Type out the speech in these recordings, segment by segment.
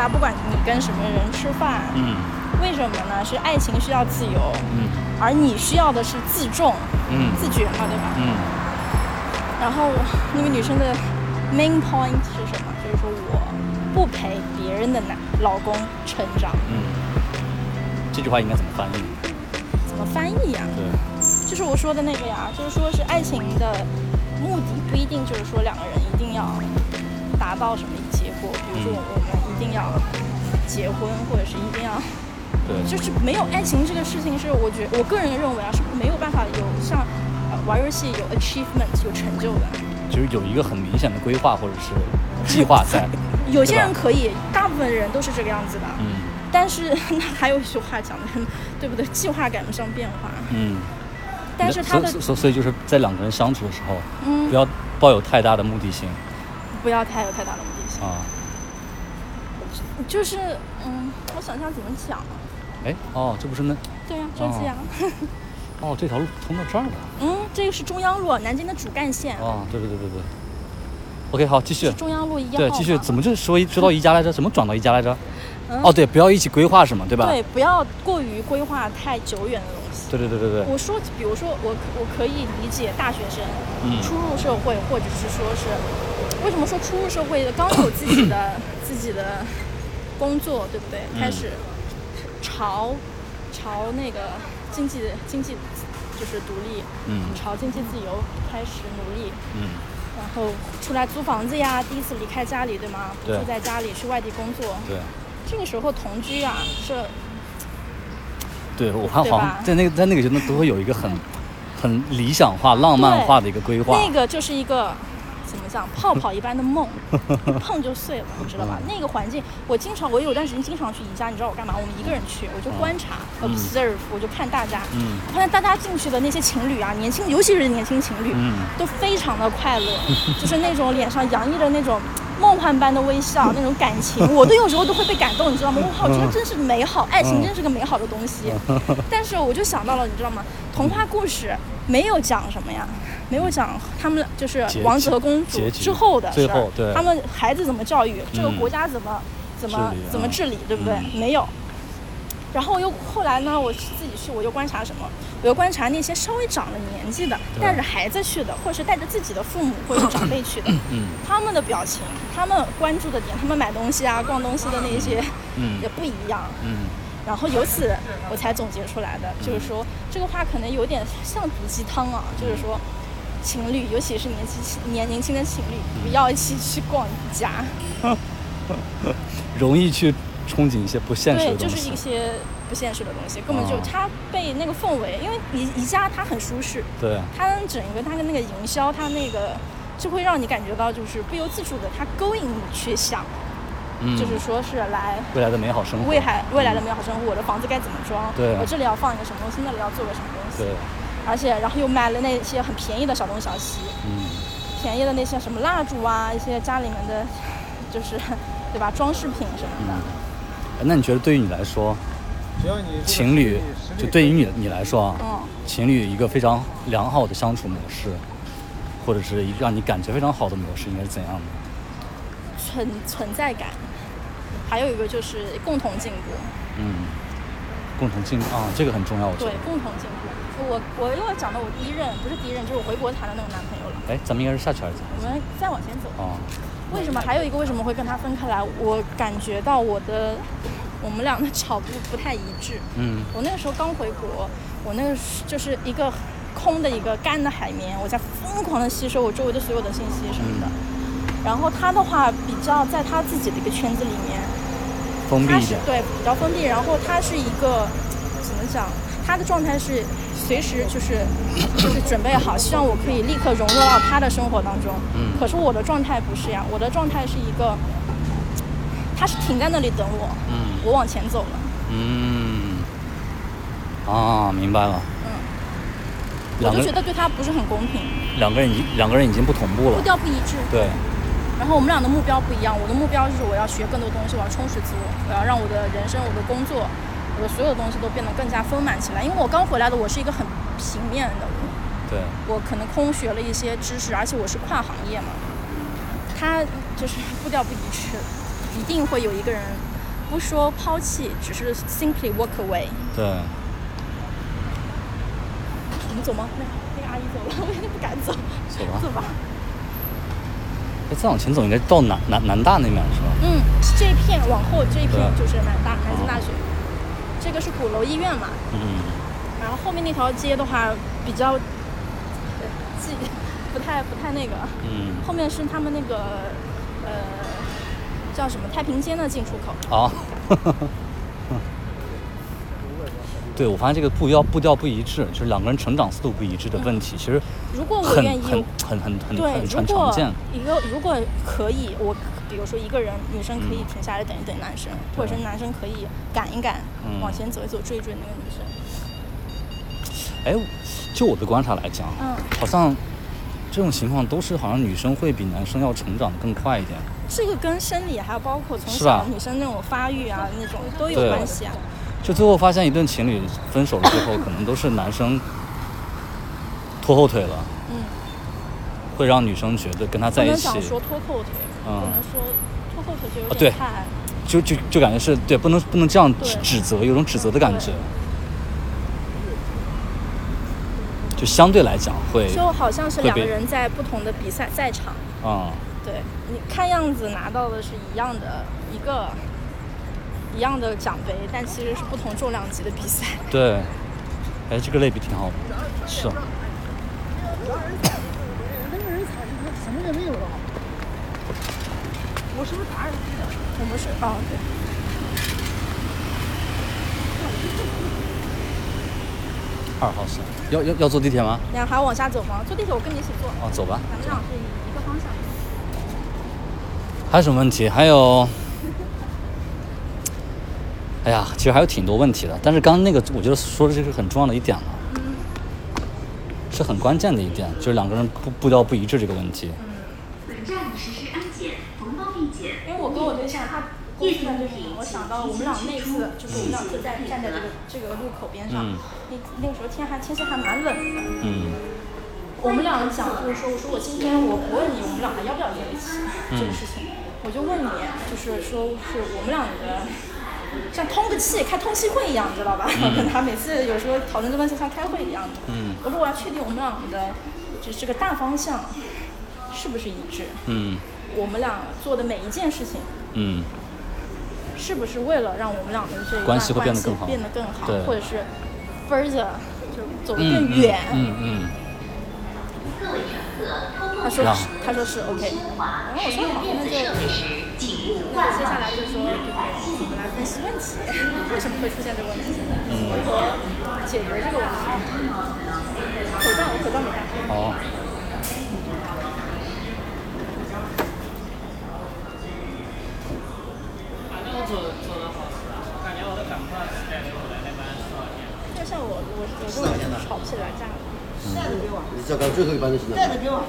下，不管你跟什么人吃饭，嗯为什么呢？是爱情需要自由，嗯而你需要的是自重、嗯自觉嘛，对吧？嗯然后那个女生的 main point 是什么？就是说我不陪别人的男老公成长，嗯，这句话应该怎么翻译？怎么翻译呀、对，就是我说的那个呀，就是说是爱情的目的不一定就是说两个人一定要达到什么结果，比如说我们一定要结婚，或者是一定要，对，就是没有爱情这个事情是我觉我个人认为啊是没有办法有像呃玩游戏有 achievement 有成就的。就是有一个很明显的规划或者是计划在。有些人可以，大部分人都是这个样子的。嗯但是 那还有一句话讲的，对不对？计划赶不上变化。嗯。但是他的所所所以就是在两个人相处的时候，嗯不，要抱有太大的目的性不要太有太大的目的性。啊。就是嗯，我想想怎么讲啊。哎哦，这不是那对呀、就这样。哦这条路通到这儿了。嗯，这个是中央路，南京的主干线，哦，对对对对对。OK，好，继续。中央路一样对，继续。怎么就说一说到宜家来着？怎么转到宜家来着？嗯哦，对，不要一起规划什么，对吧？对，不要过于规划太久远的东西。对对对对对。我说，比如说我我可以理解大学生嗯。初入社会，或者是说是为什么说初入社会刚有自己的自己的工作，对不对？嗯。开始朝朝那个经济经济就是独立，嗯。朝经济自由开始努力，嗯。然后出来租房子呀，第一次离开家里，对吗？不对住在家里，去外地工作，对。这个时候同居啊是对，我看对吧好像在那个在那个阶段都会有一个很很理想化、浪漫化的一个规划。那个就是一个怎么讲，泡泡一般的梦，一 碰就碎了，你知道吧？那个环境，我经常，我有段时间经常去宜家，你知道我干嘛？我们一个人去，我就观察、嗯 observe，我就看大家，嗯我发现大家进去的那些情侣啊，年轻，尤其是年轻情侣，嗯都非常的快乐，就是那种脸上洋溢着那种。梦幻般的微笑，那种感情，我都有时候都会被感动，你知道吗？我靠，我觉得真是美好，爱情真是个美好的东西。但是我就想到了，你知道吗？童话故事没有讲什么呀，没有讲他们就是王子和公主之后的最事儿后对他们孩子怎么教育，这个嗯国家怎么怎么怎么治理，对不对？嗯没有。然后又后来呢，我自己去，我又观察什么？我又观察那些稍微长了年纪的，带着孩子去的，或者是带着自己的父母或者长辈去的，嗯。他们的表情，他们关注的点，他们买东西啊、逛东西的那些嗯。也不一样。嗯。然后由此我才总结出来的，就是说这个话可能有点像毒鸡汤啊，就是说情侣，尤其是年轻年年轻的情侣，不要一起去逛宜家，容易去憧憬一些不现实对，的东西就是一。些不现实的东西，根本就哦它被那个氛围，因为宜宜家它很舒适，对，它整个它的那个营销，它那个就会让你感觉到就是不由自主的，它勾引你去想，嗯，就是说是来未来的美好生活。未来未来的美好生活，我的房子该怎么装？对我这里要放一个什么东西，那里要做个什么东西？对，而且然后又买了那些很便宜的小东小西，嗯便宜的那些什么蜡烛啊，一些家里面的，就是对吧，装饰品什么的。那你觉得对于你来说，情侣就对于你你来说啊，嗯，情侣一个非常良好的相处模式，或者是一让你感觉非常好的模式，应该是怎样的？存存在感，还有一个就是共同进步，嗯，共同进步啊，这个很重要，我觉对。，共同进步。我我又要讲到我第一任，不是第一任，就是我回国谈的那个男朋友了。哎，咱们应该是下去还是怎么？我们再往前走，哦，为什么还有一个为什么会跟他分开来？我感觉到我的我们俩的 脚步不太一致。嗯我那个时候刚回国，我那个就是一个空的一个干的海绵，我在疯狂的吸收我周围的所有的信息什么的。然后他的话比较在他自己的一个圈子里面，他是封闭一点。对比较封闭，然后他是一个怎么讲？他的状态是随时就是 就是准备好，希望我可以立刻融入到他的生活当中。嗯可是我的状态不是呀，我的状态是一个，他是停在那里等我，嗯我往前走了。嗯，啊，明白了。嗯，我就觉得对他不是很公平，两个人已经两个人已经不同步了步。调不一致。对，然后我们俩的目标不一样，我的目标就是我要学更多东西，我要充实自我，我要让我的人生、我的工作、我的所有东西都变得更加丰满起来。因为我刚回来的，我是一个很平面的人，对，我可能空学了一些知识，而且我是跨行业嘛，他就是步调不一致。一定会有一个人，不说抛弃，只是 simply walk away。对，我们走吗？那那个阿姨走了，我有点不敢走。走吧走吧。哎，再往前走应该到南南南大那边是吧？嗯，这一片往后这一片就是南大南京大学，这个是鼓楼医院嘛。嗯，然后后面那条街的话比较，呃，记 不太不太那个。嗯后面是他们那个呃叫什么太平间的进出口。好。对，我发现这个步调步调不一致，就是两个人成长速度不一致的问题，其实如果我愿意，很很很很对，很很常见。一个如果可以，我比如说一个人，女生可以嗯。停下来等一等男生，或者是男生可以赶一赶，嗯。往前走一走，追一追那个女生。哎，就我的观察来讲，嗯，好像这种情况都是好像女生会比男生要成长的更快一点。这个跟生理还有包括从小女生那种发育啊那种都有关系啊。就最后发现一对情侣分手了之后，可能都是男生拖后腿了，嗯，会让女生觉得跟他在一起，能讲说拖后腿，嗯不能说拖后腿就有啊对点太。就就就感觉是对，不能不能这样指指责，有种指责的感觉。就相对来讲会，就好像是两个人在不同的比赛赛场，嗯，对你看样子拿到的是一样的一个一样的奖杯，但其实是不同重量级的比赛。对，哎，这个类比挺好的，是，那个人踩什么也没有了。我是不是打扰你了？我们是哦对，二号线，要要要坐地铁吗？你还要往下走吗？坐地铁我跟你一起坐，哦，走吧。咱们俩是一个方向。还有什么问题？还有，哎呀，其实还有挺多问题的。但是刚刚那个，我觉得说的这是很重要的一点了，是很关键的一点，就是两个人步步调不一致这个问题。本因为我跟我对象他公司在这边，我想到我们俩那次就是我们俩就在站在这个这个路口边上，嗯那那个时候天还天气还蛮冷的。嗯我们俩讲就是说，我说我今天我不问你我们俩还要不要在一起、这个事情，我就问你，就是说是我们两个像通个气，开通气会一样，你知道吧？跟他每次有时候讨论这问题像开会一样的。嗯我说我要确定我们俩的这这个大方向是不是一致，嗯我们俩做的每一件事情嗯是不是为了让我们俩的这一段关系会变得更好变得更好或者是 further 就走得嗯更远？嗯嗯他说是，他说是 OK。然后我说好，那就那接下来就说，就是我们来分析问题，为什么会出现这个问题，嗯如何解决这个问题。口罩，我口罩没戴。好。就像我，我我跟我儿子吵起来架了。你再搞最后一班就行了。带着给我。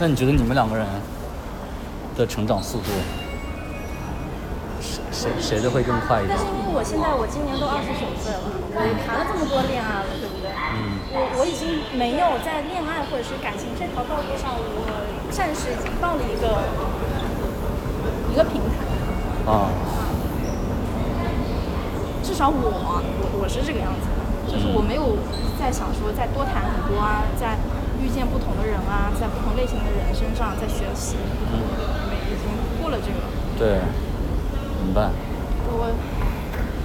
那你觉得你们两个人的成长速度，谁谁谁的会更快一点但是？因为我现在我今年都二十九岁了，我也谈了这么多恋爱了，对不对？嗯我我已经没有在恋爱或者是感情这条道路上，我暂时已经到了一个一个平台。啊，至少我我我是这个样子的，就是我没有再想说再多谈很多啊，在遇见不同的人啊，在不同类型的人身上在学习，没已经过了这个。对，明白。我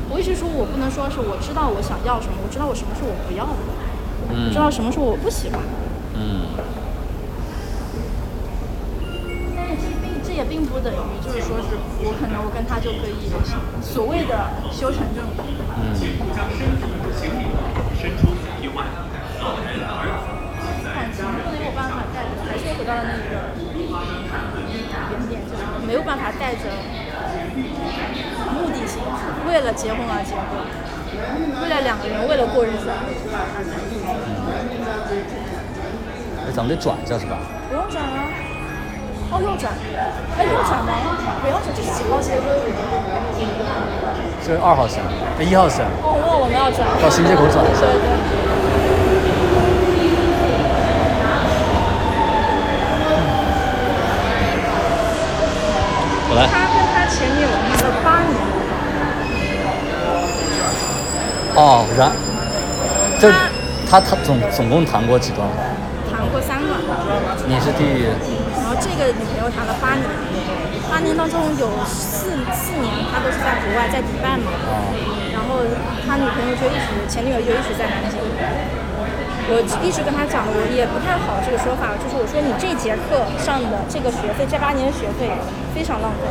我一直说我不能说是我知道我想要什么，我知道我什么是我不要的，嗯知道什么是我不喜欢的。嗯但是这并这也并不等于就是说是我可能我跟他就可以所谓的修成正果。嗯没有办法带着，还是回到了那个原点，就是没有办法带着目的性，为了结婚而结婚。为了两个人，为了过日子，哎，咱们得转一下是吧？不用转啊。哦，右转。哎，右转吗？不要转，这是几号线？这是二号线，哎，一号线。哦，那我们要转。到新街口转一下对对。我来。他跟他前女友谈了八年，哦，然，就他他总总共谈过几段？谈过三段，你是第然后这个女朋友谈了八年，八年当中有四四年他都是在国外，在迪拜嘛。啊然后他女朋友就一直前女友就一直在南京。我一直跟他讲的，我也不太好这个说法，就是我说你这节课上的这个学费，这八年的学费非常浪费。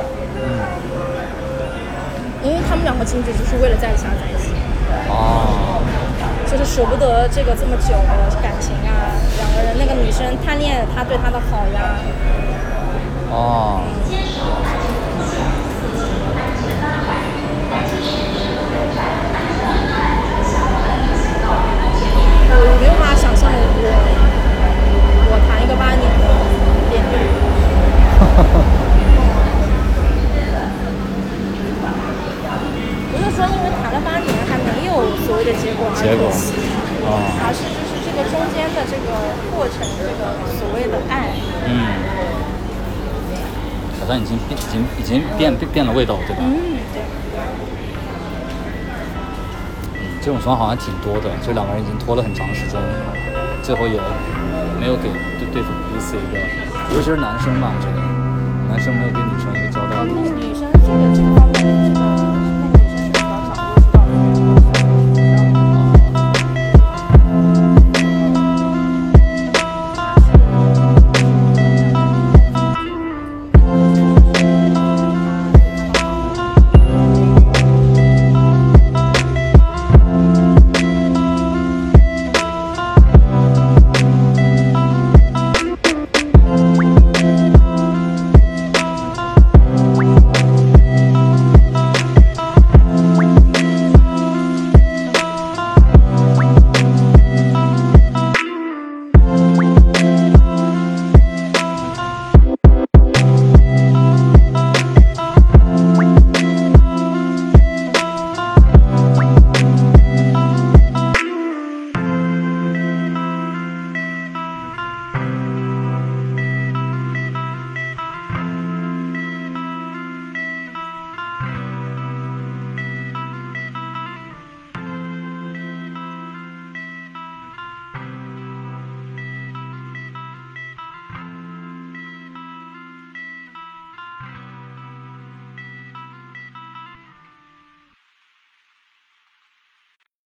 因为他们两个仅仅就是为了在一起而在一起，哦，就是舍不得这个这么久的感情啊，两个人那个女生贪恋他对她的好呀，哦，我没有办法想象我我谈一个八年的恋爱。不是说因为谈了八年还没有所谓的结果而结果可惜，哦，而是就是这个中间的这个过程，这个所谓的爱，嗯，好像已经变，已经已经变变变了味道，对吧？嗯，对，嗯，这种情况好像挺多的，就两个人已经拖了很长时间，最后也没有给对对付彼此一个，尤其是男生吧，我觉得男生没有给女生一个交代。女生这个这个方面，这个